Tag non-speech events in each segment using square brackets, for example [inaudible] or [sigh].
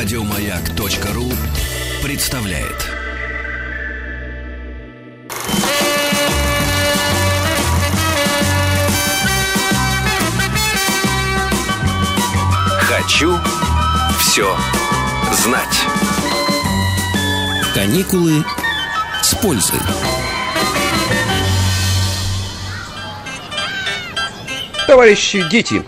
Радиомаяк.ру представляет. Хочу все знать. Каникулы с пользой. Товарищи дети,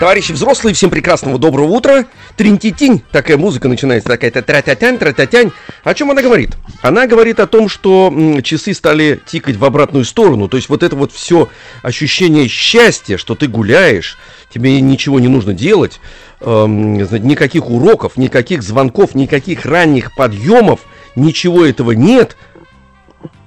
товарищи взрослые, всем прекрасного доброго утра. Тринтитинь, такая музыка начинается, такая-то тра-тя-тянь, тра-тя-тянь. О чем она говорит? Она говорит о том, что часы стали тикать в обратную сторону. То есть вот это вот все ощущение счастья, что ты гуляешь, тебе ничего не нужно делать, эм, никаких уроков, никаких звонков, никаких ранних подъемов, ничего этого нет.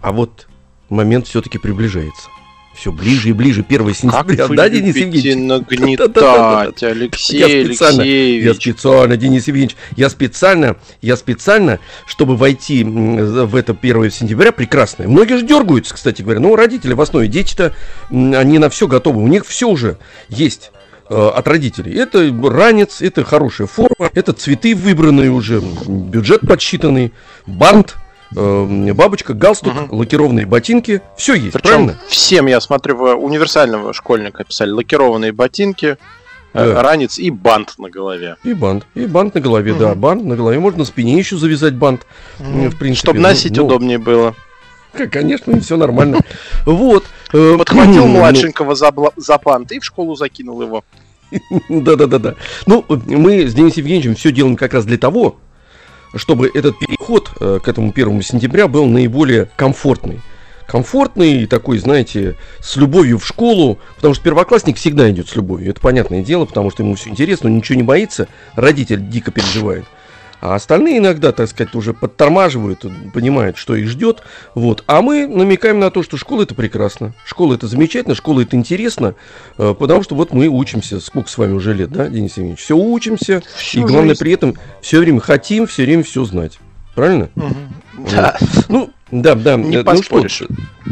А вот момент все-таки приближается. Все ближе и ближе, 1 Как сентября, вы да, Денис Евгеньевич? нагнетать, Алексей Я специально, я Алексеевич. специально, Денис Евгеньевич, я специально, я специально, чтобы войти в это 1 сентября, прекрасное. Многие же дергаются, кстати говоря. Ну, родители в основе, дети-то, они на все готовы, у них все уже есть э, от родителей. Это ранец, это хорошая форма, это цветы выбранные уже, бюджет подсчитанный, бант, э, бабочка, галстук, Мгм. лакированные ботинки, все есть, Причем правильно? всем, я смотрю, в универсального школьника писали лакированные ботинки, э, Да. ранец и бант на голове. И бант, и бант на голове, да, Мгм. бант на голове, можно на спине еще завязать бант, м, в принципе. Чтобы ну, носить ну, удобнее было. Конечно, все нормально. [laughs] Вот. э, Подхватил [clears throat] ну, младшенького за бант и в школу закинул его. [laughs] Да-да-да-да. Ну, мы с Денисом Евгеньевичем все делаем как раз для того, чтобы этот переход э, к этому первому сентября был наиболее комфортный. Комфортный и такой, знаете, с любовью в школу, потому что первоклассник всегда идет с любовью. Это понятное дело, потому что ему все интересно, он ничего не боится, родитель дико переживает. А остальные иногда, так сказать, уже подтормаживают, понимают, что их ждет. Вот. А мы намекаем на то, что школа это прекрасно. Школа это замечательно, школа это интересно. э, Потому что вот мы учимся, сколько с вами уже лет, да, Денис Евгеньевич? Все учимся, Всю и главное жизнь. при этом все время хотим, все время все знать. Правильно? Да, Ну, да, да. не э, ну поспоришь. что,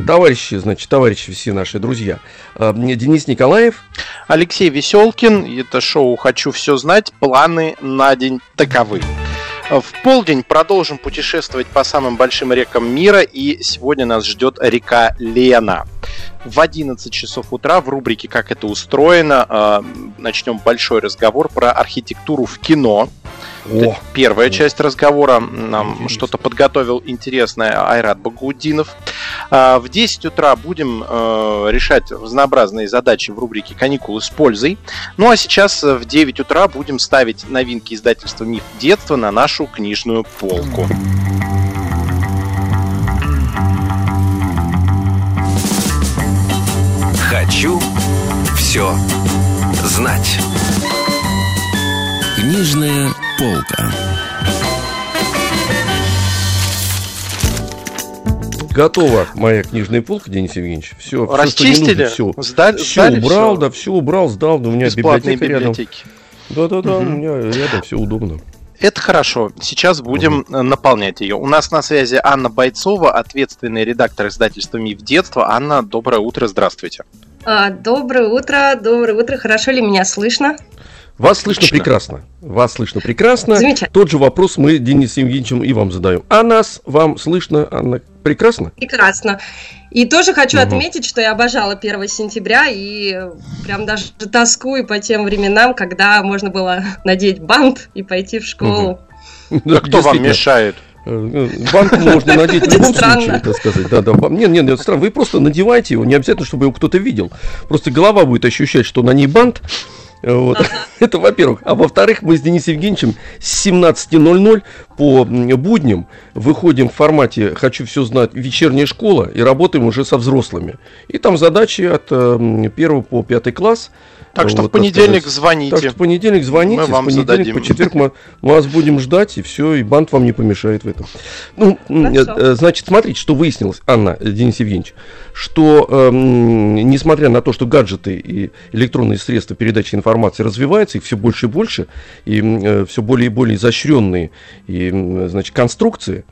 товарищи, значит, товарищи все наши друзья. э, Денис Николаев, Алексей Веселкин, это шоу «Хочу все знать», планы на день таковы. В полдень продолжим путешествовать по самым большим рекам мира, и сегодня нас ждет река Лена. В 11 часов утра в рубрике «Как это устроено» э, начнем большой разговор про архитектуру в кино. О, первая О. часть разговора. Нам что-то подготовил интересное Айрат Багаудинов. А, В 10 утра будем э, решать разнообразные задачи в рубрике «Каникулы с пользой». Ну а сейчас э, в 9 утра будем ставить новинки издательства «Миф детства» на нашу книжную полку. Хочу все знать. Книжная полка. Готова моя книжная полка, Денис Евгеньевич. Все, Расчистили? все. Сдали, Все сдали убрал, всё? да, все убрал, сдал, да, у меня Бесплатные библиотека рядом. библиотеки. Да-да-да, у Мгм. меня рядом все удобно. Это хорошо. Сейчас будем э, наполнять ее. У нас на связи Анна Бойцова, ответственный редактор издательства «Миф детства». Анна, доброе утро, здравствуйте. А, Доброе утро, доброе утро. Хорошо ли меня слышно? Вас слышно Отлично. прекрасно. Вас слышно прекрасно. Замечательно. Тот же вопрос мы Денисом Евгеньевичем и вам задаем. А нас вам слышно, Анна, прекрасно? Прекрасно. И тоже хочу Мгм. отметить, что я обожала 1 сентября и прям даже тоскую по тем временам, когда можно было надеть бант и пойти в школу. [laughs] Да, А кто вам мешает? Э, Банк можно надеть в любом странно. случае, так сказать. Да, да. Нет, нет, нет, странно. Вы просто надевайте его, не обязательно, чтобы его кто-то видел. Просто голова будет ощущать, что на ней бант. Э, Вот. [laughs] Это во-первых. А во-вторых, мы с Денисом Евгеньевичем с 17.00 по будням выходим в формате «Хочу все знать» вечерняя школа и работаем уже со взрослыми. И там задачи от э, 1 по 5 класс. Так что Вот, в понедельник сказать. звоните. Так что в понедельник звоните, Мы вам с понедельника зададим. по четверг мы, мы вас будем ждать, и все, и бант вам не помешает в этом. Ну, м, Хорошо. э, значит, смотрите, что выяснилось, Анна, э, Денис Евгеньевич, что эм, несмотря на то, что гаджеты и электронные средства передачи информации развиваются, их все больше и больше, и все более и более изощренные и, м, значит, конструкции,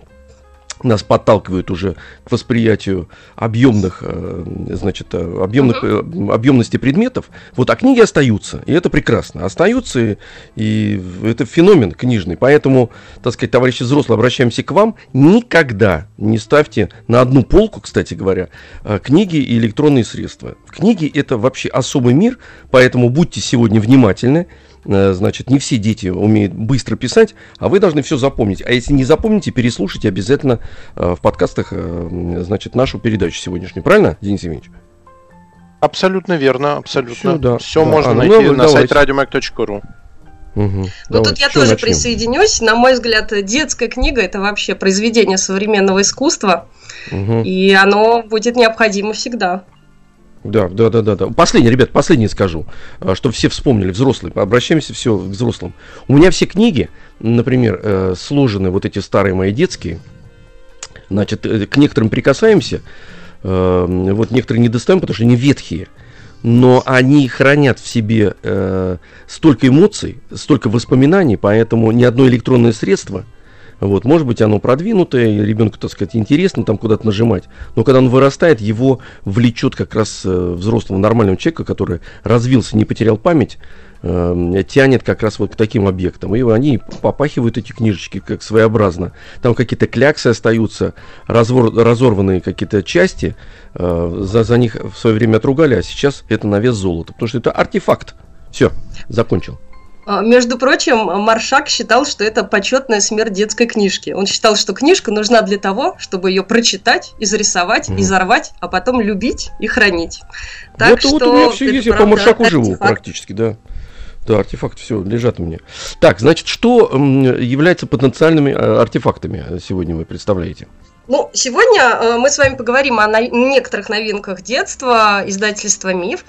нас подталкивают уже к восприятию объемных, э, значит, э, объемных, э, объемности предметов. Вот, а книги остаются, и это прекрасно. Остаются, и, и это феномен книжный. Поэтому, так сказать, товарищи взрослые, обращаемся к вам. Никогда не ставьте на одну полку, кстати говоря, книги и электронные средства. Книги это вообще особый мир, поэтому будьте сегодня внимательны. Э, значит, не все дети умеют быстро писать, а вы должны все запомнить. А если не запомните, переслушайте обязательно э, в подкастах, э, значит, нашу передачу сегодняшнюю. Правильно, Денис Евгеньевич? Абсолютно верно, абсолютно. Все, да, все да. можно а, ну, найти ну, на сайте radiomac.ru. Угу. Ну давайте. тут я тоже начнем? присоединюсь. На мой взгляд, детская книга это вообще произведение современного искусства, угу. и оно будет необходимо всегда. Да, да, да, да, да. Последнее, ребят, последнее скажу, а, чтобы все вспомнили, взрослые, обращаемся все к взрослым. У меня все книги, например, э, сложены, вот эти старые мои детские, значит, э, к некоторым прикасаемся, э, вот некоторые не достаем, потому что они ветхие, но они хранят в себе столько эмоций, столько воспоминаний, поэтому ни одно электронное средство – вот, может быть, оно продвинутое, ребенку, так сказать, интересно там куда-то нажимать, но когда он вырастает, его влечет как раз э, взрослого нормального человека, который развился, не потерял память, э, тянет как раз вот к таким объектам. И они попахивают эти книжечки как своеобразно. Там какие-то кляксы остаются, развор, разорванные какие-то части, э, за, за них в свое время отругали, а сейчас это на вес золота, потому что это артефакт. Все, закончил. А, между прочим, Маршак считал, что это почетная смерть детской книжки. Он считал, что книжка нужна для того, чтобы ее прочитать, изрисовать, mm. изорвать, а потом любить и хранить. Так вот, что вот у меня все есть, я по Маршаку артефакт. живу практически, да. Да, артефакт все лежат у меня. Так, значит, что является потенциальными а, артефактами сегодня вы представляете? Ну, сегодня э, мы с вами поговорим о некоторых новинках детства, издательства «Миф».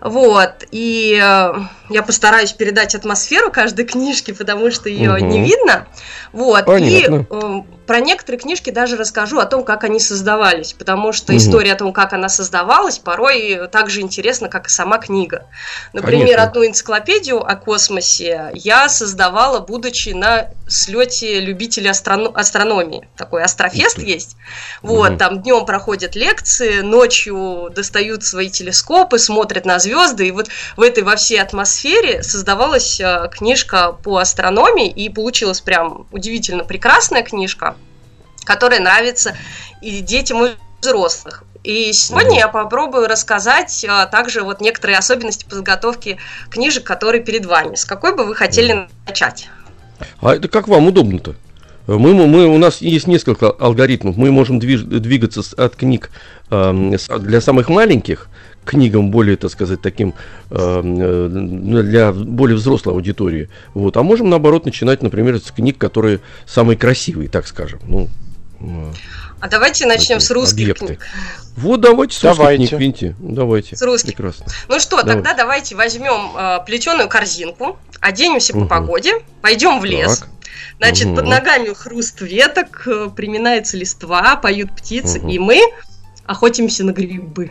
Вот, и э, я постараюсь передать атмосферу каждой книжки, потому что ее угу. не видно. Вот, Понятно. и э, про некоторые книжки даже расскажу о том, как они создавались, потому что угу. история о том, как она создавалась, порой так же интересна, как и сама книга. Например, Конечно. одну энциклопедию о космосе я создавала, будучи на слете любителей астроно- астрономии. Такой астрофест есть. Вот, угу. там днем проходят лекции, ночью достают свои телескопы, смотрят на звезды, и вот в этой во всей атмосфере создавалась э, книжка по астрономии, и получилась прям удивительно прекрасная книжка которая нравится и детям, и взрослых. И сегодня я попробую рассказать а, также вот некоторые особенности подготовки книжек, которые перед вами. С какой бы вы хотели начать? А это как вам удобно-то? Мы, мы, у нас есть несколько алгоритмов. Мы можем движ, двигаться от книг э, для самых маленьких книгам более, так сказать, таким э, для более взрослой аудитории. Вот. А можем, наоборот, начинать, например, с книг, которые самые красивые, так скажем. Ну, а давайте начнем с русских объекты. книг. Вот давайте с давайте. русских книг, Винти. Давайте. С русских. Прекрасно. Ну что, давайте. тогда давайте возьмем э, плетеную корзинку, оденемся угу. по погоде, пойдем в лес. Так. Значит, угу. под ногами хруст веток, э, приминается листва, поют птицы, угу. и мы охотимся на грибы.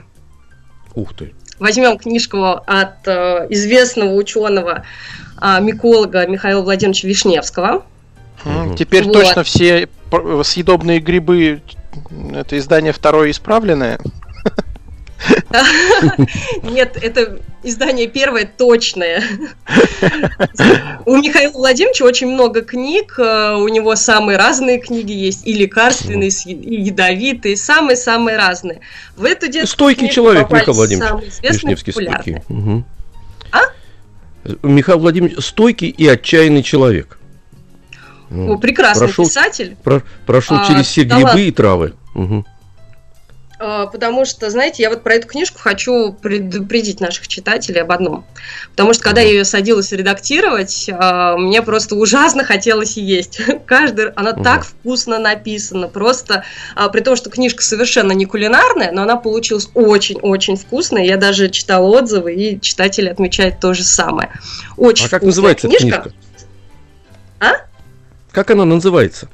Ух ты. Возьмем книжку от э, известного ученого э, миколога Михаила Владимировича Вишневского. Угу. Теперь вот. точно все съедобные грибы это издание второе исправленное? Нет, это издание первое точное. У Михаила Владимировича очень много книг, э, у него самые разные книги есть, и лекарственные, и ядовитые, самые-самые разные. В эту детскую Стойкий человек, Михаил Владимирович. Вишневский стойкий. А? Михаил Владимирович стойкий и отчаянный человек. Ну, прекрасный прошел, писатель. Про, прошел а, через все грибы и травы. Угу. А, потому что, знаете, я вот про эту книжку хочу предупредить наших читателей об одном. Потому что, когда я ее садилась редактировать, а, мне просто ужасно хотелось есть. [laughs] Каждый, она так вкусно написана. Просто, а, при том, что книжка совершенно не кулинарная, но она получилась очень-очень вкусная. Я даже читала отзывы, и читатели отмечают то же самое. Очень а как называется книжка. книжка? А? Как она называется?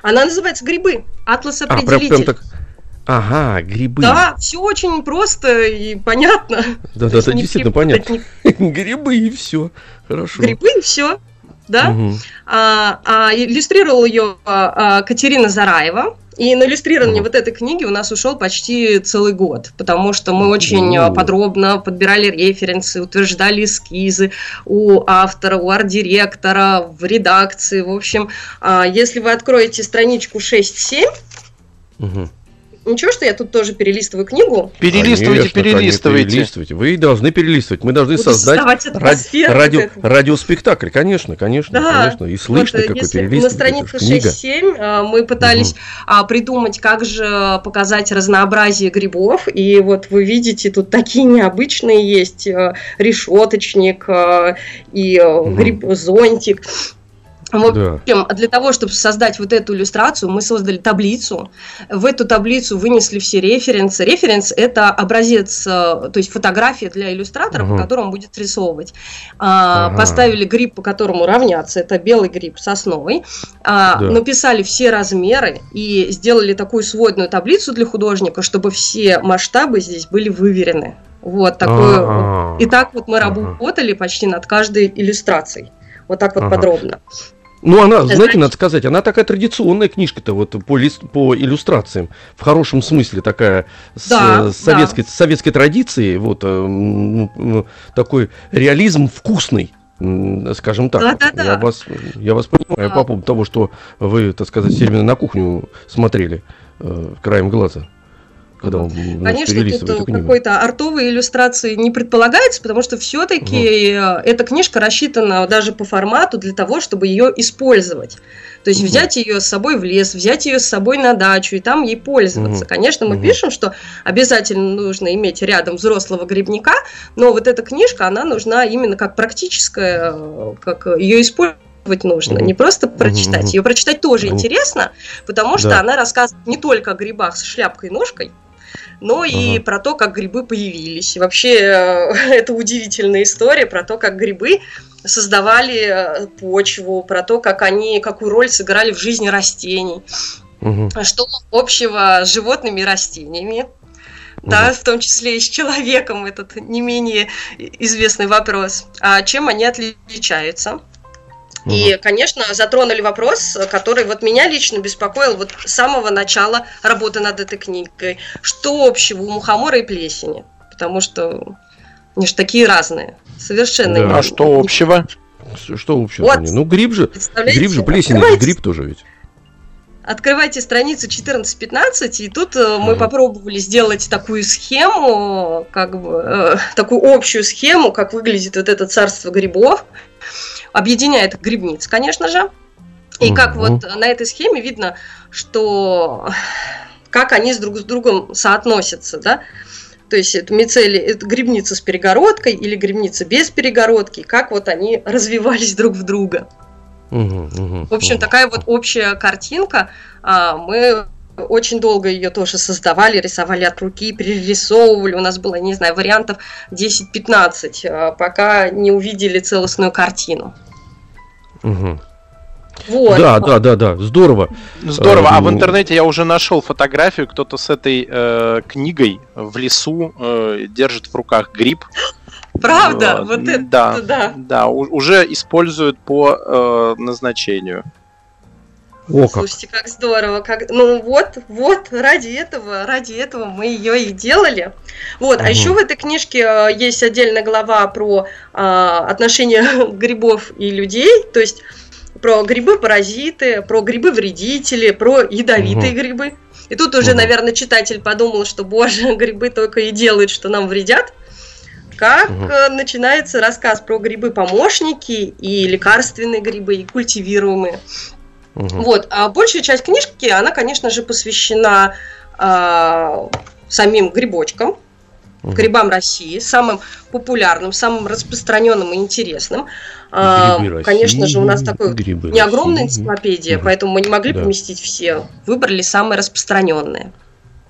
Она называется «Грибы». Атлас определитель. А, прям, прям так... Ага, грибы. Да, все очень просто и понятно. Да, [laughs] да, да, действительно понятно. [laughs] Грибы и все. Хорошо. Грибы и все. да? Угу. А, а, иллюстрировала ее а, а, Катерина Зараева. И на иллюстрирование вот этой книги у нас ушел почти целый год, потому что мы очень mm. подробно подбирали референсы, утверждали эскизы у автора, у арт-директора, в редакции. В общем, а, если вы откроете страничку 6-7, угу. Ничего, что я тут тоже перелистываю книгу? Перелистывайте, конечно, перелистывайте. перелистывайте. Вы должны перелистывать. Мы должны Буду создать ради, радио, радиоспектакль, конечно, конечно, да. конечно. И слышно, вот, какой перелистывание. На странице 6-7 а, мы пытались угу. придумать, как же показать разнообразие грибов. И вот вы видите, тут такие необычные есть. А, решеточник и угу. гриб-зонтик. В общем, да. для того, чтобы создать вот эту иллюстрацию, мы создали таблицу. В эту таблицу вынесли все референсы. Референс – это образец, э, то есть фотография для иллюстратора, угу. по которому будет рисовывать. А, ага. Поставили гриб, по которому равняться. Это белый гриб сосновый. А, да. Написали все размеры и сделали такую сводную таблицу для художника, чтобы все масштабы здесь были выверены. Вот. А-а-а. И так вот мы работали почти над каждой иллюстрацией. Вот так вот ага. подробно. Ну, она, знаете, знаете, надо сказать, она такая традиционная книжка-то вот по, лист, по иллюстрациям, в хорошем смысле такая да, с, советской, да. советской традицией, вот э, такой реализм вкусный скажем так. Да, да, да. Я вас, я вас понимаю да. по поводу того, что вы, так сказать, все время на кухню смотрели э, краем глаза когда он Конечно, тут какой-то артовой иллюстрации не предполагается, потому что все-таки угу. эта книжка рассчитана даже по формату для того, чтобы ее использовать. То есть угу. взять ее с собой в лес, взять ее с собой на дачу и там ей пользоваться. Угу. Конечно, мы угу. пишем, что обязательно нужно иметь рядом взрослого грибника, но вот эта книжка, она нужна именно как практическая, как ее использовать нужно, не просто прочитать. Ее прочитать тоже интересно, потому что да. она рассказывает не только о грибах с шляпкой и ножкой, но ага. и про то, как грибы появились. И вообще, э, [laughs] это удивительная история про то, как грибы создавали э, почву, про то, как они, какую роль сыграли в жизни растений. Угу. Что общего с животными и растениями. Да, в том числе и с человеком, этот не менее известный вопрос. А чем они отличаются? И, конечно, затронули вопрос, который вот меня лично беспокоил вот с самого начала работы над этой книгой. Что общего у мухомора и плесени? Потому что они же такие разные. Совершенно. Да. Не... А что общего? Что общего? Вот, ну, гриб же, гриб же, плесень, это гриб тоже ведь. Открывайте страницу 14-15, и тут mm-hmm. мы попробовали сделать такую схему, как бы, э, такую общую схему, как выглядит вот это царство грибов объединяет грибниц, конечно же. И угу. как вот на этой схеме видно, что как они с друг с другом соотносятся, да. То есть это мицели, это грибница с перегородкой или грибница без перегородки, как вот они [laughs] развивались друг в друга. Угу, угу, в общем, угу. такая вот общая картинка. А, мы очень долго ее тоже создавали, рисовали от руки, перерисовывали. У нас было, не знаю, вариантов 10-15, а, пока не увидели целостную картину. Угу. Вот. Да, да, да, да, здорово. Здорово. А в эм, интернете я уже нашел фотографию, кто-то с этой э, книгой в лесу э, держит в руках гриб. Правда, э, вот это, да, да, да, уже используют по э, назначению. О, Слушайте, как здорово. Как... Ну вот, вот, ради этого, ради этого мы ее и делали. Вот, угу. а еще в этой книжке э, есть отдельная глава про а, отношения [laughs] грибов и людей, то есть про грибы-паразиты, про грибы-вредители, про ядовитые угу. грибы. И тут уже, угу. наверное, читатель подумал, что, боже, [laughs] грибы только и делают, что нам вредят. Как угу. начинается рассказ про грибы-помощники и лекарственные грибы, и культивируемые. Угу. Вот, а большая часть книжки, она, конечно же, посвящена э, самим грибочкам, угу. грибам России, самым популярным, самым распространенным и интересным. А, Грибы конечно России, же, у нас такой Грибы не огромная энциклопедия, угу. поэтому мы не могли да. поместить все. Выбрали самые распространенные.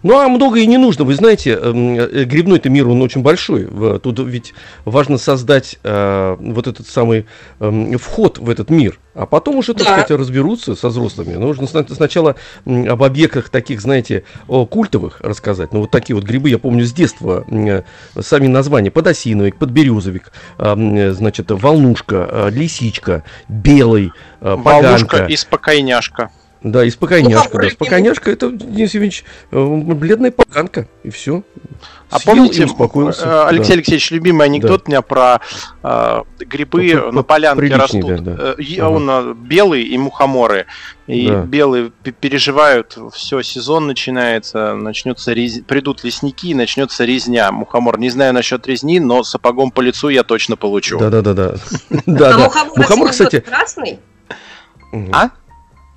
Ну, а много и не нужно. Вы знаете, эм, э, грибной-то мир, он очень большой. Тут ведь важно создать э, вот этот самый эм, вход в этот мир. А потом уже, так Да. сказать, разберутся со взрослыми. Нужно сна- сначала об объектах таких, знаете, о, культовых рассказать. Ну, вот такие вот грибы, я помню с детства, э, сами названия. Подосиновик, подберезовик, а, э, значит, волнушка, э, лисичка, белый, э, Волнушка и спокойняшка. Да, и спокойняшка, Ну, да. а Спокойняшка это, Денис Евгеньевич, э, бледная поганка, и все. А помните, э, Алексей Да. Алексеевич, любимый анекдот у меня про э, грибы по- на по- полянке растут. да, да. Э, и Ага. Он э, белый и мухоморы. И Да. белые переживают, все, сезон начинается, начнется рез... придут лесники и начнется резня. Мухомор, не знаю насчет резни, но сапогом по лицу я точно получу. Да, да, да, да. [laughs] Да, а да. мухомор, кстати. красный? А?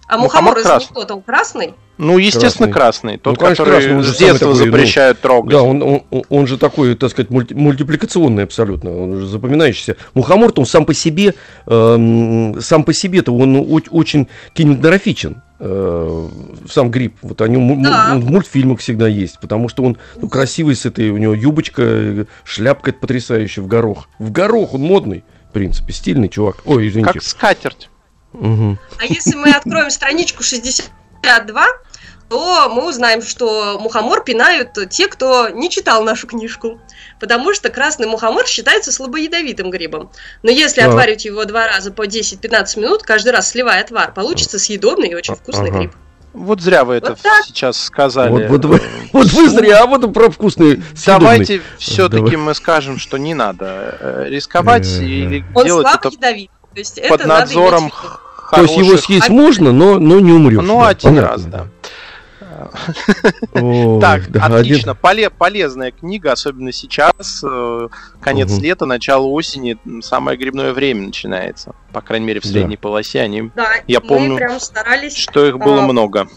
А Мухомор мухомор из красный. анекдота он красный? Ну, естественно, красный. Тот, Ну, конечно, который красный, он с детства такой, ну, запрещают трогать. Да, он, он, он же такой, так сказать, мульти- мультипликационный абсолютно, он же запоминающийся. Мухомор-то он сам по себе, эм, сам по себе-то он о- очень кинематографичен. э, сам гриб, вот о нем Да. в мультфильмах всегда есть, потому что он ну, красивый с этой, у него юбочка, шляпка это потрясающая в горох. В горох он модный, в принципе, стильный чувак. Ой, извините. Как скатерть. А если мы откроем страничку 62, то мы узнаем, что мухомор пинают те, кто не читал нашу книжку. Потому что красный мухомор считается слабоядовитым грибом. Но если Так. отваривать его два раза по 10-15 минут, каждый раз сливая отвар, получится съедобный и очень вкусный Ага. гриб. Вот зря вы это Вот так. сейчас сказали. Вот, вот вы, [laughs] вот вы зря, а вот про вкусный. Давайте все-таки Давай. мы скажем, что не надо э, рисковать Э, или Он делать слаб это ядовит. То есть под это надзором иметь виду. То есть его хороших- съесть можно, но, но не умрешь. Ну, да, один понятно, раз, да. Так, отлично. Поле- полезная книга, особенно сейчас, э, конец лета, начало осени, самое грибное время начинается. По крайней мере, в средней полосе они, Я помню, что их было А, много.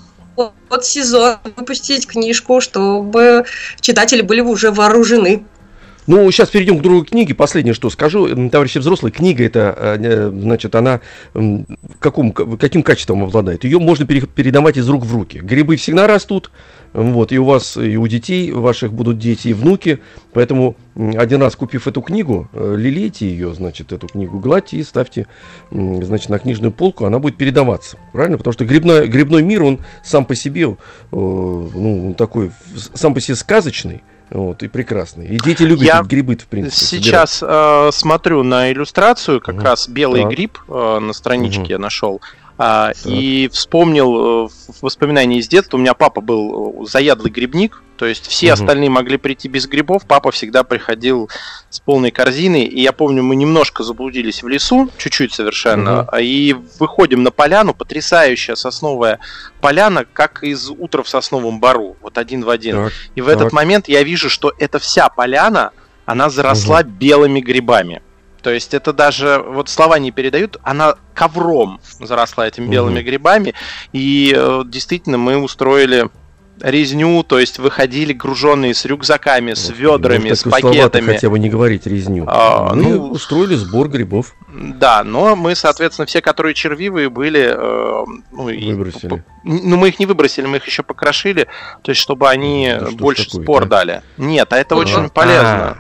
под сезон выпустить книжку, чтобы читатели были уже вооружены. Ну, сейчас перейдем к другой книге. Последнее, что скажу, товарищи взрослые, книга это, э, значит, она каком, каким качеством обладает? Ее можно пере- передавать из рук в руки. Грибы всегда растут, вот, и у вас, и у детей ваших будут дети и внуки, поэтому один раз купив эту книгу, э, лелейте ее, значит, эту книгу, гладьте и ставьте, значит, на книжную полку, она будет передаваться, правильно? Потому что грибной, грибной мир, он сам по себе, э, ну, такой, сам по себе сказочный, вот, и прекрасный. И дети любят Я грибы в принципе. собирать. Сейчас э, смотрю на иллюстрацию, как Мгм. раз белый Так. гриб э, на страничке Мгм. я нашел. А, и вспомнил э, в- воспоминания из детства. У меня папа был э, заядлый грибник, то есть все Мгм. остальные могли прийти без грибов. Папа всегда приходил с полной корзиной. И я помню, мы немножко заблудились в лесу, чуть-чуть совершенно, а, и выходим на поляну, потрясающая сосновая поляна, как из утра в сосновом бару, вот один в один. Так, И в этот Так. момент я вижу, что эта вся поляна, она заросла белыми грибами. То есть это даже, вот слова не передают, она ковром заросла этими белыми грибами. И э, действительно мы устроили резню, то есть выходили груженные с рюкзаками, с ведрами, ну, с пакетами. хотя бы не говорить резню. А, Мы ну- устроили сбор грибов, Да, но мы, соответственно, все, которые червивые были, э, ну, и- выбросили. Ну, мы их не выбросили, мы их еще покрошили, то есть, чтобы они ж больше такое, спор да? дали. Нет, а это А, очень А, полезно.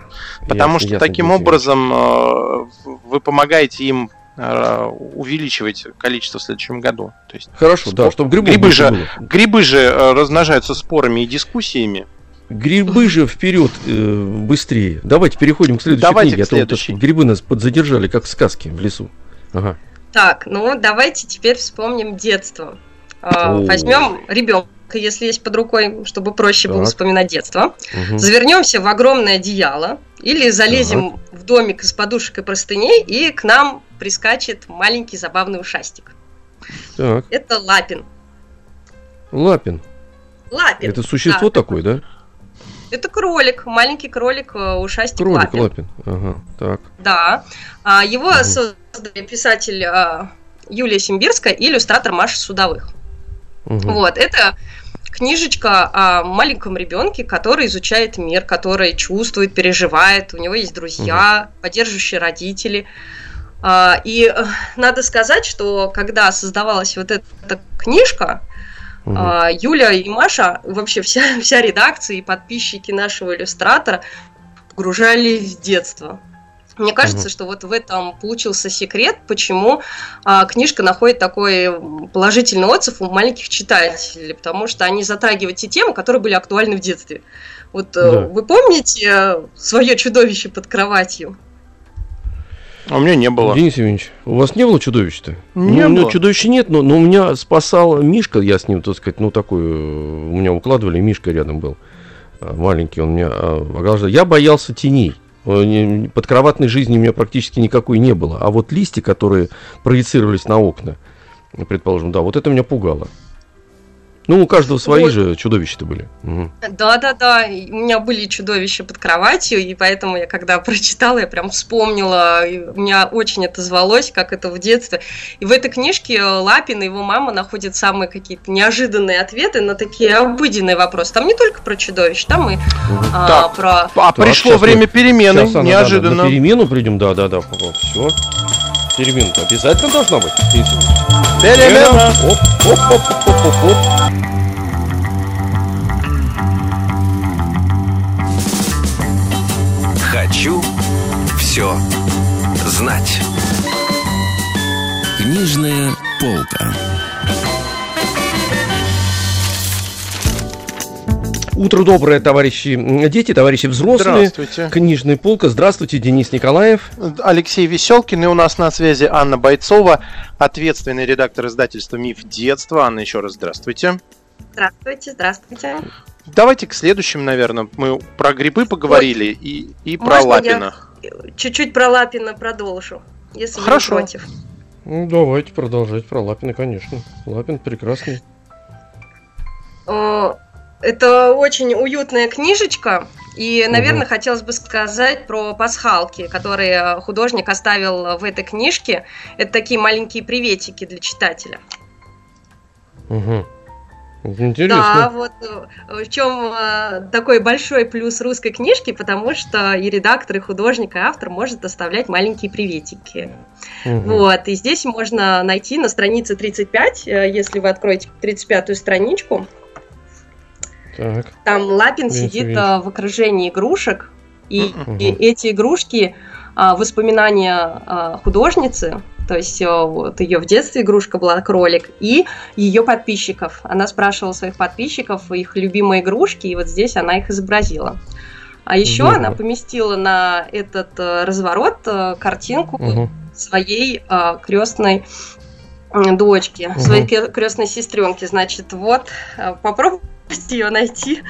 Потому ясно, что ясно, таким Денис образом э, вы помогаете им э, увеличивать количество в следующем году. То есть Хорошо, да, Спор- чтобы грибов Грибы больше же- было. грибы же э, размножаются спорами и дискуссиями. Грибы же вперед э, быстрее. Давайте переходим к следующей Давайте книге. к а то вот следующей. так грибы нас подзадержали, как в сказке в лесу. Ага. Так, ну давайте теперь вспомним детство. А, О. Возьмем ребенка, если есть под рукой, чтобы проще было Так. вспоминать детство. Мгм. Завернемся в огромное одеяло или залезем в домик из подушек и простыней, и к нам прискачет маленький забавный ушастик. Так, Это Лапин. Лапин. Лапин. Это существо да. такое, да? Это кролик, маленький кролик, э, ушастик Кролик Лапин. Лапин. Ага, так. Да. А, Его Мгм. создали писатель а, Юлия Симбирская и иллюстратор Маша Судовых. Мгм. Вот, это книжечка о маленьком ребенке, который изучает мир, который чувствует, переживает, у него есть друзья, поддерживающие родители. А, И э, надо сказать, что когда создавалась вот эта книжка, Угу. Юля и Маша, вообще вся, вся редакция и подписчики нашего иллюстратора погружались в детство. Мне кажется, угу. что вот в этом получился секрет, почему а, книжка находит такой положительный отзыв у маленьких читателей, потому что они затрагивают те темы, которые были актуальны в детстве. Вот э, да. вы помните э, свое чудовище под кроватью? А у меня не было. Денис Евгеньевич, у вас не было чудовища-то? Не ну, было. У меня чудовища нет, но, но у меня спасал Мишка, я с ним, так сказать, ну такой, э, у меня укладывали, Мишка рядом был, маленький, он меня ограждал. Я боялся теней. Подкроватной жизни у меня практически никакой не было. А вот листья, которые проецировались на окна, предположим, да, вот это меня пугало. Ну, у каждого свои вот. же чудовища-то были. Да, да, да. У меня были чудовища под кроватью, и поэтому я когда [laughs] прочитала, я прям вспомнила. И у меня очень это звалось, как это в детстве. И в этой книжке Лапин и его мама находят самые какие-то неожиданные ответы на такие обыденные вопросы. Там не только про чудовищ, там и а, так, про. А так, пришло время мы... перемены. Сейчас, неожиданно. Да, да, на перемену придем, да, да, да. Все. Перемену обязательно должна быть. Оп, оп, оп, оп, оп. Хочу все знать. Книжная полка. Утро доброе, товарищи дети, товарищи взрослые. Здравствуйте. Книжный полка. Здравствуйте, Денис Николаев. Алексей Веселкин. И у нас на связи Анна Бойцова, ответственный редактор издательства «Миф детства». Анна, еще раз здравствуйте. Здравствуйте, здравствуйте. Давайте к следующему, наверное. Мы про грибы поговорили Ой. и, и про Можно Лапина. чуть-чуть про Лапина продолжу, если Хорошо. вы не против. Ну, давайте продолжать про Лапина, конечно. Лапин прекрасный. Это очень уютная книжечка. И, наверное, угу. хотелось бы сказать про пасхалки, которые художник оставил в этой книжке. Это такие маленькие приветики для читателя. Угу. Интересно. Да, вот э, в чем э, такой большой плюс русской книжки, потому что и редактор, и художник, и автор может оставлять маленькие приветики. Угу. Вот, и здесь можно найти на странице 35, э, если вы откроете 35-ю страничку, так. Там Лапин Видите, сидит видите. в окружении игрушек, и, угу. и эти игрушки а, воспоминания а, художницы, то есть вот ее в детстве игрушка была кролик, и ее подписчиков. Она спрашивала своих подписчиков их любимые игрушки, и вот здесь она их изобразила. А еще Здорово. она поместила на этот э, разворот э, картинку угу. своей э, крестной дочки, угу. своей крестной сестренки. Значит, вот попробуй [laughs] ее найти.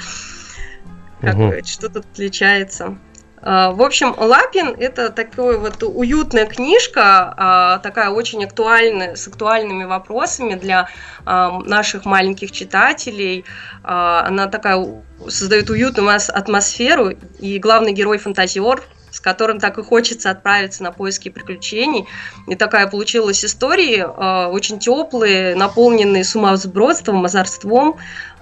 Как, угу. Что тут отличается. А, в общем, Лапин это такая вот уютная книжка, а, такая очень актуальная, с актуальными вопросами для а, наших маленьких читателей. Она такая создает уютную атмосферу, и главный герой фантазер, с которым так и хочется отправиться на поиски приключений. И такая получилась история, очень теплые, наполненные сумасбродством,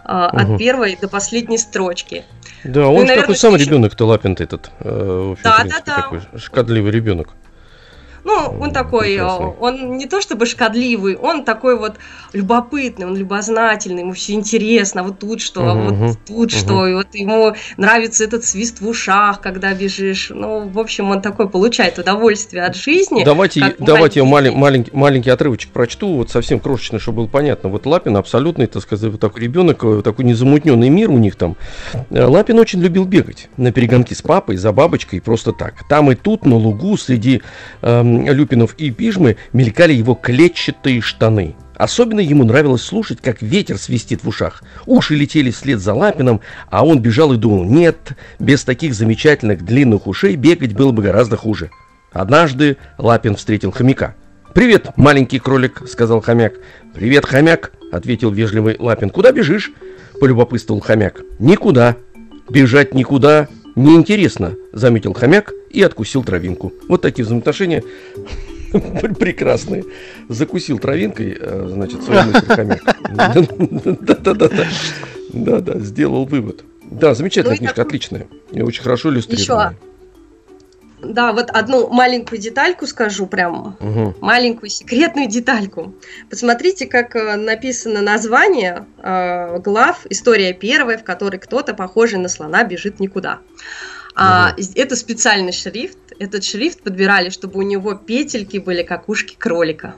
угу. от первой до последней строчки. Да, он ну, наверное, такой сам ребенок-то Лапин этот. Э, да, да, да. Такой шкодливый ребенок. Ну, он такой, э, он не то чтобы шкодливый, он такой вот любопытный, он любознательный, ему все интересно, вот тут что, а вот тут что, и вот ему нравится этот свист в ушах, когда бежишь. Ну, в общем, он такой получает удовольствие от жизни. Давайте, давайте я малень, маленький, маленький отрывочек прочту, вот совсем крошечный, чтобы было понятно. Вот Лапин абсолютный, так сказать, вот такой ребенок, э, такой незамутненный мир у них там. Э, Лапин очень любил бегать на перегонки с папой, за бабочкой, просто так. Там и тут, на лугу, среди эм, Люпинов и Пижмы мелькали его клетчатые штаны. Особенно ему нравилось слушать, как ветер свистит в ушах. Уши летели вслед за Лапином, а он бежал и думал, нет, без таких замечательных длинных ушей бегать было бы гораздо хуже. Однажды Лапин встретил хомяка. «Привет, маленький кролик», — сказал хомяк. «Привет, хомяк», — ответил вежливый Лапин. «Куда бежишь?» — полюбопытствовал хомяк. «Никуда». «Бежать никуда неинтересно», — заметил хомяк и откусил травинку. Вот такие взаимоотношения [laughs] прекрасные. Закусил травинкой, э, значит, свой мысль хомяк. Да-да-да. Да-да, сделал вывод. Да, замечательная книжка, отличная. И очень хорошо иллюстрированная. Да, вот одну маленькую детальку скажу прям, угу. маленькую секретную детальку. Посмотрите, как э, написано название э, глав, история первая, в которой кто-то похожий на слона бежит никуда. Угу. А, это специальный шрифт. Этот шрифт подбирали, чтобы у него петельки были как ушки кролика.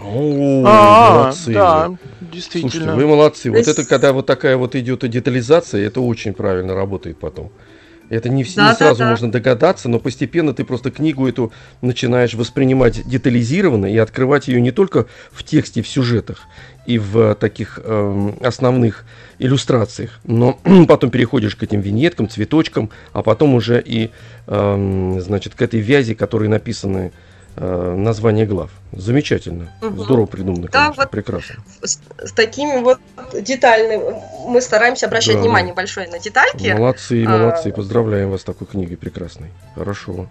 О, а, молодцы. Да, действительно. Слушайте, вы молодцы. Вот это когда вот такая вот идет детализация, это очень правильно работает потом. Это не, да, не сразу да. можно догадаться, но постепенно ты просто книгу эту начинаешь воспринимать детализированно и открывать ее не только в тексте, в сюжетах и в таких э, основных иллюстрациях, но [clears throat] потом переходишь к этим виньеткам, цветочкам, а потом уже и, э, значит, к этой вязи, которые написаны э, название глав. Замечательно. Угу. Здорово придумано, да, конечно, вот прекрасно. С, с такими вот детальными мы стараемся обращать да, внимание большое на детальки. Молодцы, а, молодцы. Поздравляем вас с такой книгой прекрасной. Хорошо.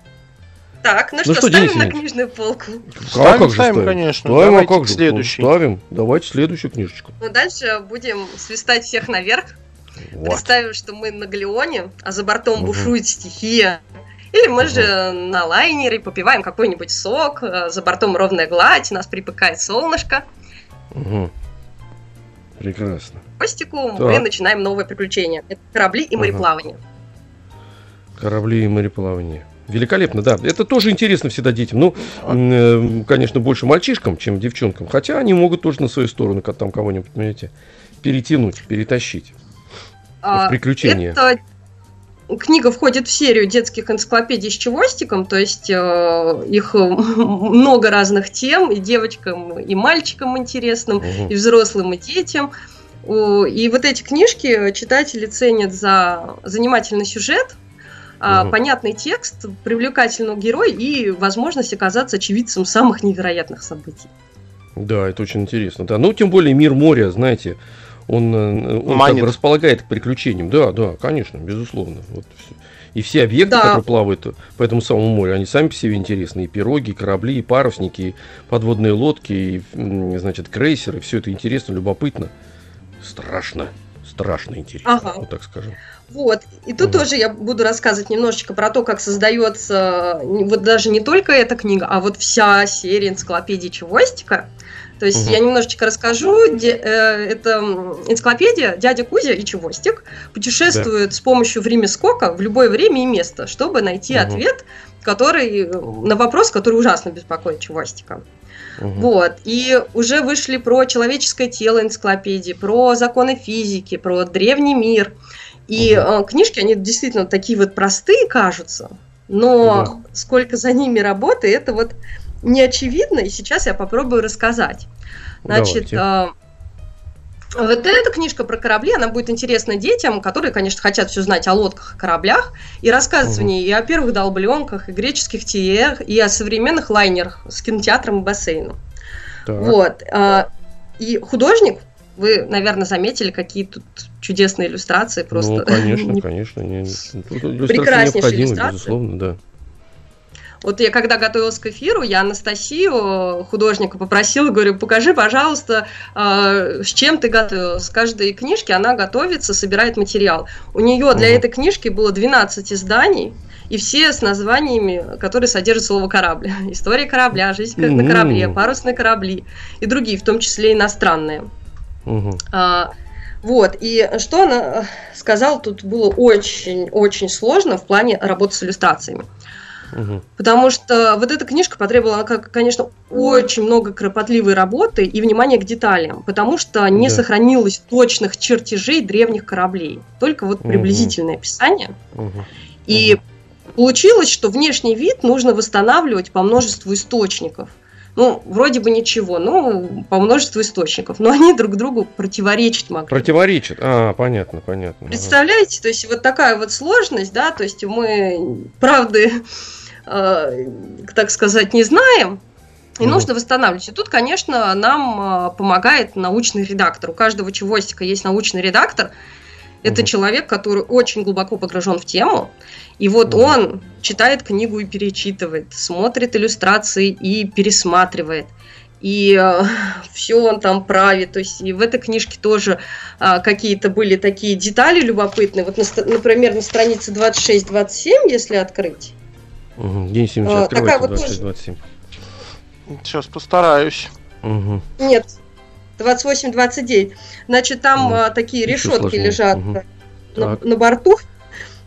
Так, ну, ну что, что, ставим Денис на книжную полку? Ставим, а как же ставим, конечно. Ставим, а как же? Следующий. Ставим. Давайте следующую книжечку. Ну, дальше будем свистать всех наверх. Вот. Представим, что мы на Галеоне, а за бортом угу. бушует стихия. Или мы же на лайнере попиваем какой-нибудь сок, э, за бортом ровная гладь, нас припекает солнышко. Угу. Прекрасно. Костику так. мы начинаем новое приключение. Это корабли и мореплавание. Угу. Корабли и мореплавание. Великолепно, да. Это тоже интересно всегда детям. Ну, э, конечно, больше мальчишкам, чем девчонкам. Хотя они могут тоже на свою сторону там кого-нибудь, понимаете, перетянуть, перетащить а, в приключения. Это книга входит в серию детских энциклопедий с чевостиком, то есть э, их [laughs] много разных тем, и девочкам, и мальчикам интересным, угу. и взрослым, и детям. И вот эти книжки читатели ценят за занимательный сюжет, угу. понятный текст, привлекательный герой и возможность оказаться очевидцем самых невероятных событий. Да, это очень интересно. Да, ну тем более мир моря, знаете, он, э, он как бы располагает к приключениям. Да, да, конечно, безусловно. Вот все. И все объекты, да. которые плавают по этому самому морю, они сами по себе интересны. И пироги, и корабли, и парусники, и подводные лодки, и, значит, крейсеры. Все это интересно, любопытно. Страшно. Страшно интересно, ага. вот так скажем. Вот, и тут угу. тоже я буду рассказывать немножечко про то, как создается, вот даже не только эта книга, а вот вся серия энциклопедии Чевостика. То есть угу. я немножечко расскажу. Де, э, это энциклопедия «Дядя Кузя и Чевостик» путешествует да. с помощью время скока в любое время и место, чтобы найти угу. ответ который, на вопрос, который ужасно беспокоит Чевостика. Угу. Вот. И уже вышли про человеческое тело энциклопедии, про законы физики, про древний мир. И угу. книжки, они действительно такие вот простые кажутся, но угу. сколько за ними работы, это вот не очевидно, и сейчас я попробую рассказать. Значит, э, вот эта книжка про корабли, она будет интересна детям, которые, конечно, хотят все знать о лодках и кораблях, и рассказывать угу. в ней и о первых долбленках, и греческих тиех, и о современных лайнерах с кинотеатром и бассейном. Так. Вот. Э, и художник, вы, наверное, заметили, какие тут чудесные иллюстрации просто. [laughs] Ну, конечно, конечно. Прекраснейшие иллюстрации. безусловно, да. Вот я когда готовилась к эфиру, я Анастасию, художника, попросила, говорю, покажи, пожалуйста, э, с чем ты готовилась. С каждой книжки она готовится, собирает материал. У нее для этой книжки было 12 изданий, и все с названиями, которые содержат слово корабль. [laughs] История корабля, жизнь как на корабле, парусные корабли и другие, в том числе иностранные. А, вот, и что она сказала, тут было очень-очень сложно в плане работы с иллюстрациями. Угу. Потому что вот эта книжка потребовала, конечно, очень много кропотливой работы и внимания к деталям, потому что не да. сохранилось точных чертежей древних кораблей, только вот приблизительное угу. описание. Угу. И получилось, что внешний вид нужно восстанавливать по множеству источников. Ну, вроде бы ничего, ну, по множеству источников, но они друг другу противоречат могли. Противоречат, а, понятно, понятно. Представляете, то есть вот такая вот сложность, да, то есть мы правды Э, так сказать, не знаем, и mm нужно восстанавливать. И тут, конечно, нам э, помогает научный редактор. У каждого чевостика есть научный редактор. Это mm человек, который очень глубоко погружен в тему. И вот mm он читает книгу и перечитывает, смотрит иллюстрации и пересматривает. И э, [laughs] все он там правит. То есть и в этой книжке тоже э, какие-то были такие детали любопытные. Вот, на, например, на странице 26-27, если открыть, Угу. День 70 А, открывайте вот 26, 27. Сейчас постараюсь. Угу. Нет, 28-29. Значит, там а, такие Еще решетки сложнее. лежат а, на, на борту.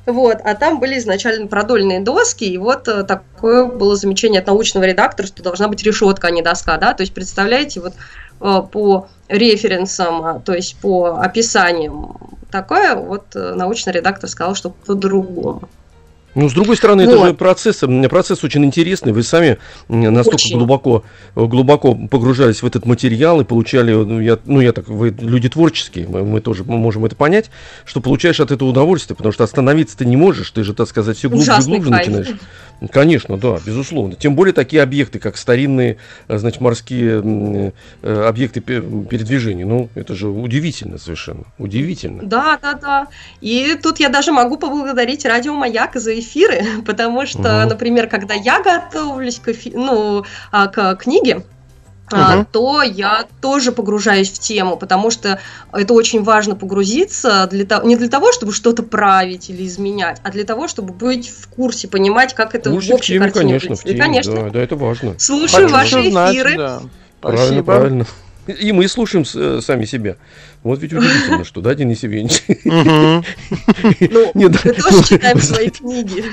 Вот, а там были изначально продольные доски, и вот э, такое было замечание от научного редактора, что должна быть решетка, а не доска, да, то есть представляете, вот э, по референсам, а, то есть по описаниям такое, вот э, научный редактор сказал, что по-другому. Ну, с другой стороны, это Вот. же процесс, процесс очень интересный. Вы сами настолько Очень. глубоко, э, глубоко погружались в этот материал и получали, ну я, ну, я так, вы люди творческие, мы, мы тоже можем это понять, что получаешь от этого удовольствие, потому что остановиться ты не можешь, ты же, так сказать, все глубже и Ужасный глубже кайф. начинаешь. Конечно, да, безусловно. Тем более такие объекты, как старинные, э, значит, морские э, объекты пе- передвижения. Ну, это же удивительно совершенно. Удивительно. Да, да, да. И тут я даже могу поблагодарить радио Маяк за эфиры, [laughs] потому что, Мгм. например, когда я готовлюсь к, эфи- ну, а, к книге, а, Мгм. то я тоже погружаюсь в тему, потому что это очень важно погрузиться для того, не для того, чтобы что-то править или изменять, а для того, чтобы быть в курсе, понимать, как это Курсе в общей теме, картине конечно, в выглядит. И, теме, конечно, да, да, это важно. слушаю Хочу ваши знать, эфиры. да. Правильно, Спасибо. правильно. И мы слушаем э, сами себя. Вот ведь удивительно, что, да, Денис Евгеньевич? Ну, мы тоже читаем свои книги.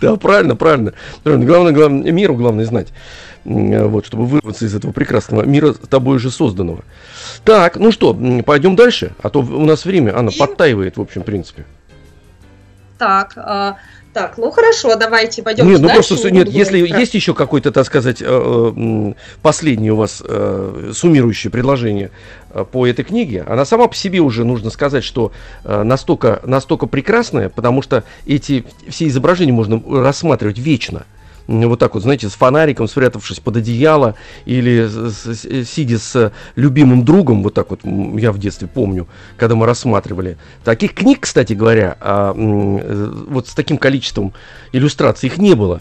Да, правильно, правильно. Главное, главное, миру главное знать. Вот, чтобы вырваться из этого прекрасного мира, тобой же созданного. Так, ну что, пойдем дальше, а то у нас время, Анна, И- подтаивает, в общем, в принципе. Так, а, так, ну хорошо, давайте пойдем Нет, ну просто, не нет, если говорить про- есть еще какое-то, так сказать, э, последнее у вас э, суммирующее предложение э, по этой книге, она сама по себе уже, нужно сказать, что настолько, настолько прекрасная, потому что эти все изображения можно рассматривать вечно. Вот так вот, знаете, с фонариком, спрятавшись под одеяло, или с- с- с- сидя с любимым другом, вот так вот, я в детстве помню, когда мы рассматривали. Таких книг, кстати говоря, а, э, вот с таким количеством иллюстраций их не было.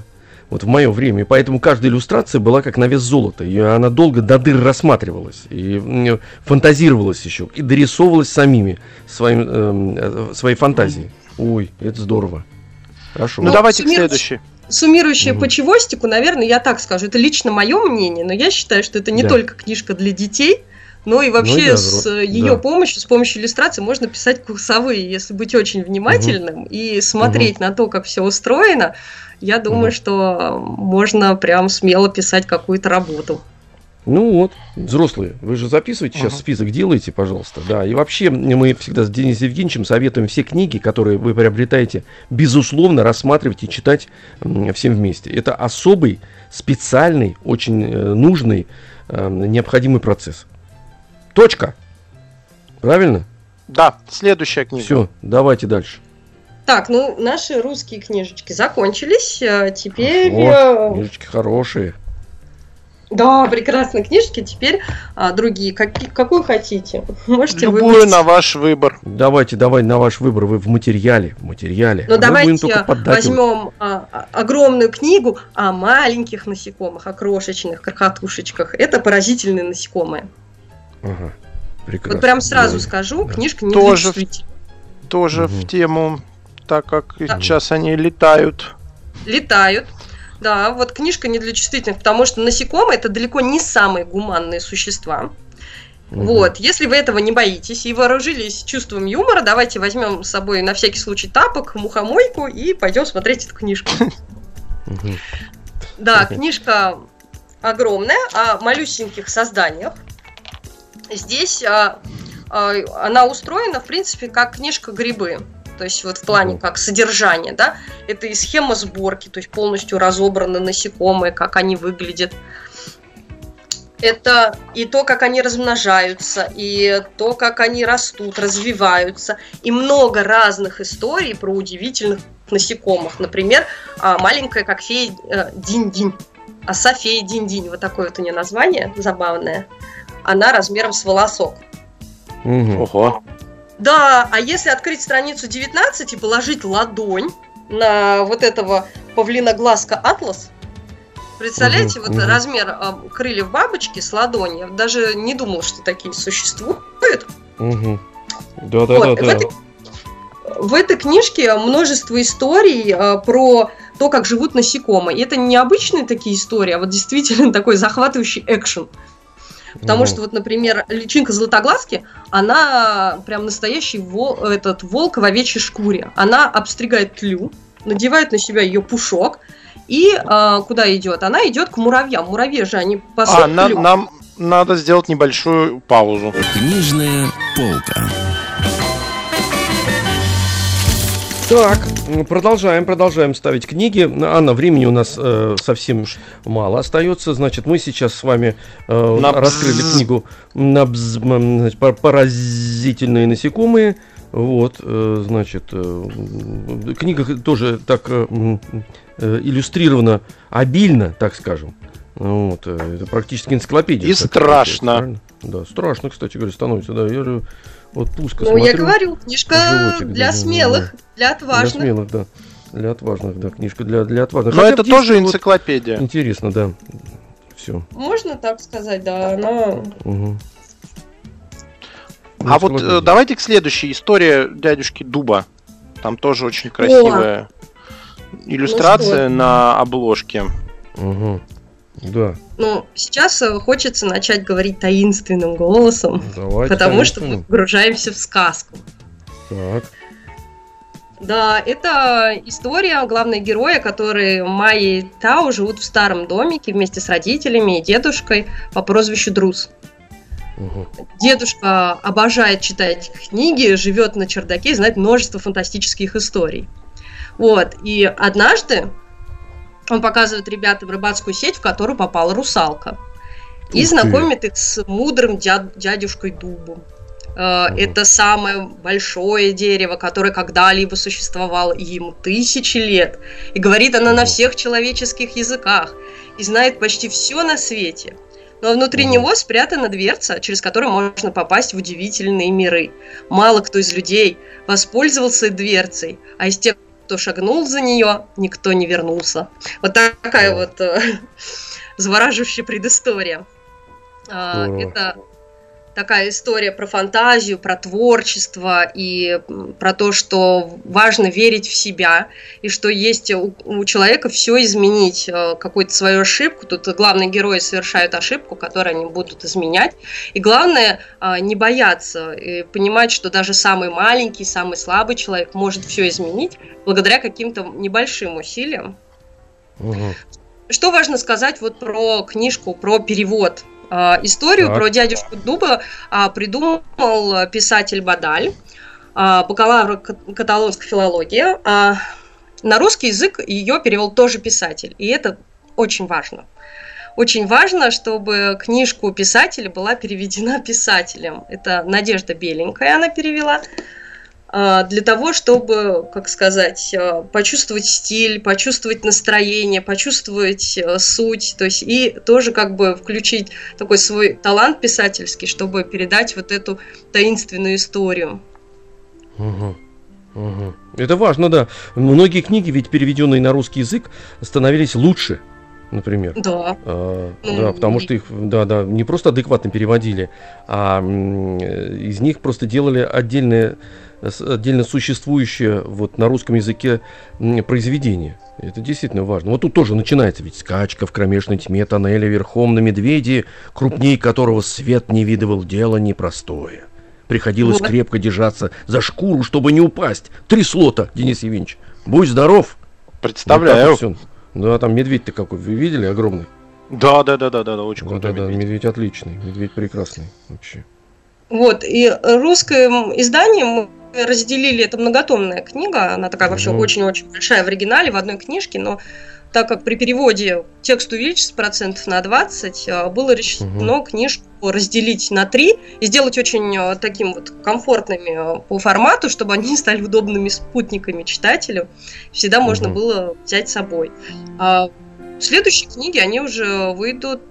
Вот в мое время. Поэтому каждая иллюстрация была как на вес золота. И она долго до дыр рассматривалась. И фантазировалась еще. И дорисовывалась самими своим, эм, э, своей фантазией. Ой, это здорово. Хорошо. Ну, Ну, давайте к следующей. Суммирующая Мгм. по чевостику, наверное, я так скажу. Это лично мое мнение, но я считаю, что это не Да. только книжка для детей, но и Ну вообще и для с ее да. помощью, с помощью иллюстрации можно писать курсовые, если быть очень внимательным и смотреть на то, как все устроено. Я думаю, Мгм. что можно прям смело писать какую-то работу. Ну вот, взрослые, вы же записывайте сейчас Ага. список, делайте, пожалуйста, да. И вообще мы всегда с Денисом Евгеньевичем советуем все книги, которые вы приобретаете, безусловно, рассматривать и читать всем вместе. Это особый, специальный, очень э, нужный, э, необходимый процесс. Точка. Правильно? Да, следующая книга. Все, давайте дальше. Так, ну наши русские книжечки закончились. э, Теперь О, э, книжечки хорошие. Да, прекрасные книжки. Теперь а, другие. Какие, какую хотите? [laughs] Можете Любую выбрать. на ваш выбор. Давайте, давай на ваш выбор, вы в материале, в материале. Ну А давайте возьмем а, огромную книгу о маленьких насекомых, о крошечных крохотушечках. Это поразительные насекомые. Ага, прекрасно. Вот прям сразу Да. скажу, Да. книжка не Тоже. Тоже Мгм. в тему, так как Да. сейчас они летают. Летают. Да, вот книжка не для чувствительных, потому что насекомые это далеко не самые гуманные существа. Мгм. Вот, если вы этого не боитесь и вооружились чувством юмора, давайте возьмем с собой на всякий случай тапок, мухомойку и пойдем смотреть эту книжку. Да, книжка огромная о малюсеньких созданиях. Здесь а, а, она устроена, в принципе, как книжка грибы. То есть вот в плане как содержание, да, это и схема сборки, то есть полностью разобраны насекомые, как они выглядят. Это и то, как они размножаются, и то, как они растут, развиваются, и много разных историй про удивительных насекомых. Например, а, маленькая, как фея э, Динь-Динь. Оса фея Динь-Динь. Вот такое вот у нее название забавное. Она размером с волосок. Мгм. Ого. Да, а если открыть страницу 19 и положить ладонь на вот этого павлиноглазка Атлас, представляете, Мгм, вот мгм. размер а, крыльев бабочки с ладони, я даже не думала, что такие существуют. Мгм. Да, да, Вот, да, в да. этой- В этой книжке множество историй а, про то, как живут насекомые. И это не обычные такие истории, а вот действительно [laughs] такой захватывающий экшен. Потому что, вот, например, личинка золотоглазки, она прям настоящий вол, этот волк в овечьей шкуре. Она обстригает тлю, надевает на себя ее пушок, и э, куда идет? Она идет к муравьям. Муравьи же они пасут А, на- нам надо сделать небольшую паузу. Книжная полка. Так, продолжаем, продолжаем ставить книги. Анна, времени у нас э, совсем мало остается. Значит, мы сейчас с вами э, раскрыли книгу пар- «Паразительные насекомые». Вот, э, значит, э, книга тоже так э, э, иллюстрирована обильно, так скажем. Вот, э, это практически энциклопедия. И страшно. сказать? Да, страшно, кстати говоря, становится. Да, я вот пуска Ну, я смотрю. говорю, книжка животик, да, для да, смелых, для Для отважных. смелых, да. Для отважных, да, книжка для, для отважных. Но Хотя это тоже вот энциклопедия. Интересно, да. Все. Можно так сказать, да, она... А вот э, давайте к следующей истории дядюшки Дуба. Там тоже очень красивая иллюстрация Ну, на обложке. Да, Ну, сейчас э, хочется начать говорить таинственным голосом, давайте. потому что мы погружаемся в сказку. Так. Да, это история главного героя, который Майя и Тао живут в старом домике вместе с родителями и дедушкой по прозвищу Друз. Дедушка обожает читать книги, живет на чердаке и знает множество фантастических историй. Вот, и однажды он показывает ребятам рыбацкую сеть, в которую попала русалка. И Ух ты. знакомит их с мудрым дя- дядюшкой Дубом. Мгм. Это самое большое дерево, которое когда-либо существовало, и ему тысячи лет. И говорит она на всех человеческих языках. И знает почти все на свете. Но внутри него спрятана дверца, через которую можно попасть в удивительные миры. Мало кто из людей воспользовался дверцей, а из тех, кто шагнул за нее, никто не вернулся. Вот такая О. вот э, [laughs] завораживающая предыстория. А. Это такая история про фантазию, про творчество и про то, что важно верить в себя и что есть у, у человека все изменить, э, какую-то свою ошибку. Тут главные герои совершают ошибку, которую они будут изменять. И главное а, не бояться и понимать, что даже самый маленький, самый слабый человек может все изменить благодаря каким-то небольшим усилиям. Мгм. Что важно сказать вот про книжку, про перевод? А, Историю Так. про дядюшку Дуба а, придумал писатель Бадаль, а, бакалавр кат- каталонской филологии. А, На русский язык ее перевел тоже писатель, и это очень важно. Очень важно, чтобы книжку писателя была переведена [laughs] писателем. Это Надежда Беленькая она перевела для того, чтобы, как сказать, а, почувствовать стиль, почувствовать настроение, почувствовать а, суть, то есть и тоже как бы включить такой свой талант писательский, чтобы передать вот эту таинственную историю. Мгм. Мгм. Это важно, да. Многие книги, ведь переведенные на русский язык, становились лучше, например. Да. А, Ну, да, потому что их, да, да, не просто адекватно переводили, а э, из них просто делали отдельное, с- отдельно существующее вот на русском языке произведение. Это действительно важно. Вот тут тоже начинается ведь скачка в кромешной тьме тоннеля верхом на медведе, крупней которого свет не видывал дело непростое. Приходилось Вот. крепко держаться за шкуру, чтобы не упасть. Трясло-то, Денис Евгеньевич. Будь здоров. Представляю. Вот так вот всё. Да, там медведь-то какой, вы видели, огромный? Да, да, да, да, да, да, очень Да, крутой да, да, медведь. медведь отличный, медведь прекрасный вообще. Вот, и русское издание разделили, это многотомная книга, она такая вообще очень-очень большая в оригинале, в одной книжке, но так как при переводе текст увеличится процентов на 20, а, было решено книжку разделить на три и сделать очень а, таким вот комфортными а, по формату, чтобы они [laughs] стали удобными спутниками читателю. Всегда можно Мгм. было взять с собой. А следующие книги, они уже выйдут,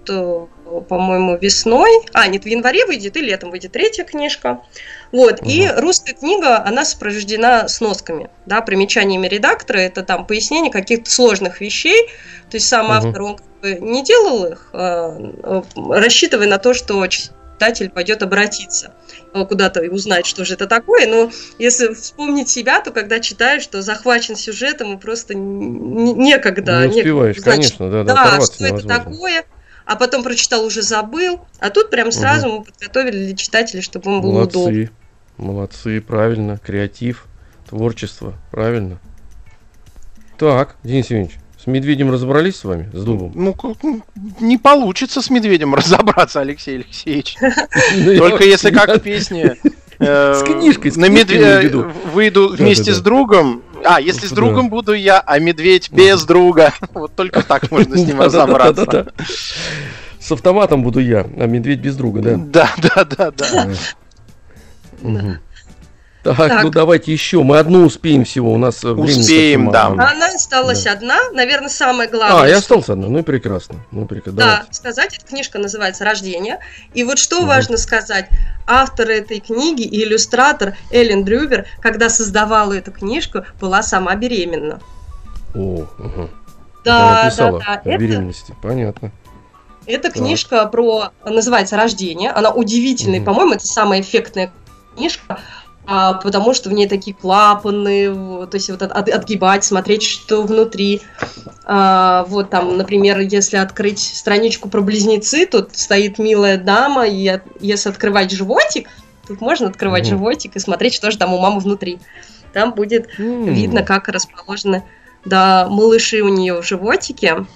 по-моему, весной. А, нет, в январе выйдет и летом выйдет третья книжка. Вот. И Мгм. русская книга, она сопровождена сносками, да, примечаниями редактора. Это там пояснение каких-то сложных вещей. То есть сам Мгм. автор, он как бы не делал их, а, а, рассчитывая на то, что читатель пойдет обратиться э, куда-то и узнать, что же это такое. Но если вспомнить себя, то когда читаешь, что захвачен сюжетом, и просто некогда. Не успеваешь, некогда, конечно, да, да. Да, что это такое, а потом прочитал, уже забыл. А тут прям сразу угу. мы подготовили для читателей, чтобы он был Молодцы. удобен. Молодцы, правильно. Креатив, творчество, правильно. Так, Денис Евгеньевич, с медведем разобрались с вами, с дубом? Ну, не получится с медведем [laughs] разобраться, Алексей Алексеевич. [laughs] Ну, Только если как в песне. [laughs] Э, с книжкой, на медведя выйду вместе с другом. А, если с другом буду я, а медведь без друга. Вот только так можно с ним разобраться. С автоматом буду я, а медведь без друга, да? Да, да, да, да. [laughs] Так, так, ну давайте еще. Мы одну успеем всего. У нас Успеем, да. Она осталась да. одна. Наверное, самое главное. А, я остался одна. Ну и прекрасно. Ну, прекрасно. Да, давайте. сказать, эта книжка называется «Рождение». И вот что угу. важно сказать. Автор этой книги и иллюстратор Эллен Дрювер, когда создавала эту книжку, была сама беременна. О, угу. Да, да, да. О беременности, это... понятно. Эта книжка про называется Рождение. Она удивительная, угу. по-моему, это самая эффектная книжка а, потому что в ней такие клапаны, то есть вот от, отгибать, смотреть, что внутри. А, вот там, например, если открыть страничку про близнецы, тут стоит милая дама, и если открывать животик, тут можно открывать mm. животик и смотреть, что же там у мамы внутри. Там будет mm. видно, как расположены да, малыши у нее в животике.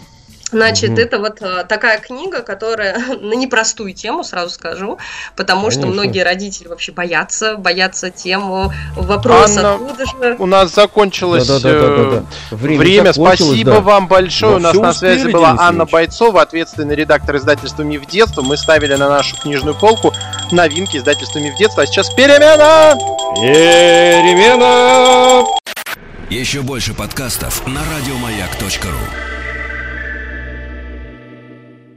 Значит, угу. это вот а, такая книга, которая [laughs] на непростую тему, сразу скажу, потому Конечно. что многие родители вообще боятся, боятся тему вопроса, Анна, откуда же... У нас закончилось да, да, да, да, да. время. время. Спасибо да. вам большое. Но у нас на связи была Анна Бойцова, ответственный редактор издательства «Миф детства». Мы ставили на нашу книжную полку новинки издательства «Миф детства». А сейчас перемена! Перемена! Еще больше подкастов на радиомаяк.ру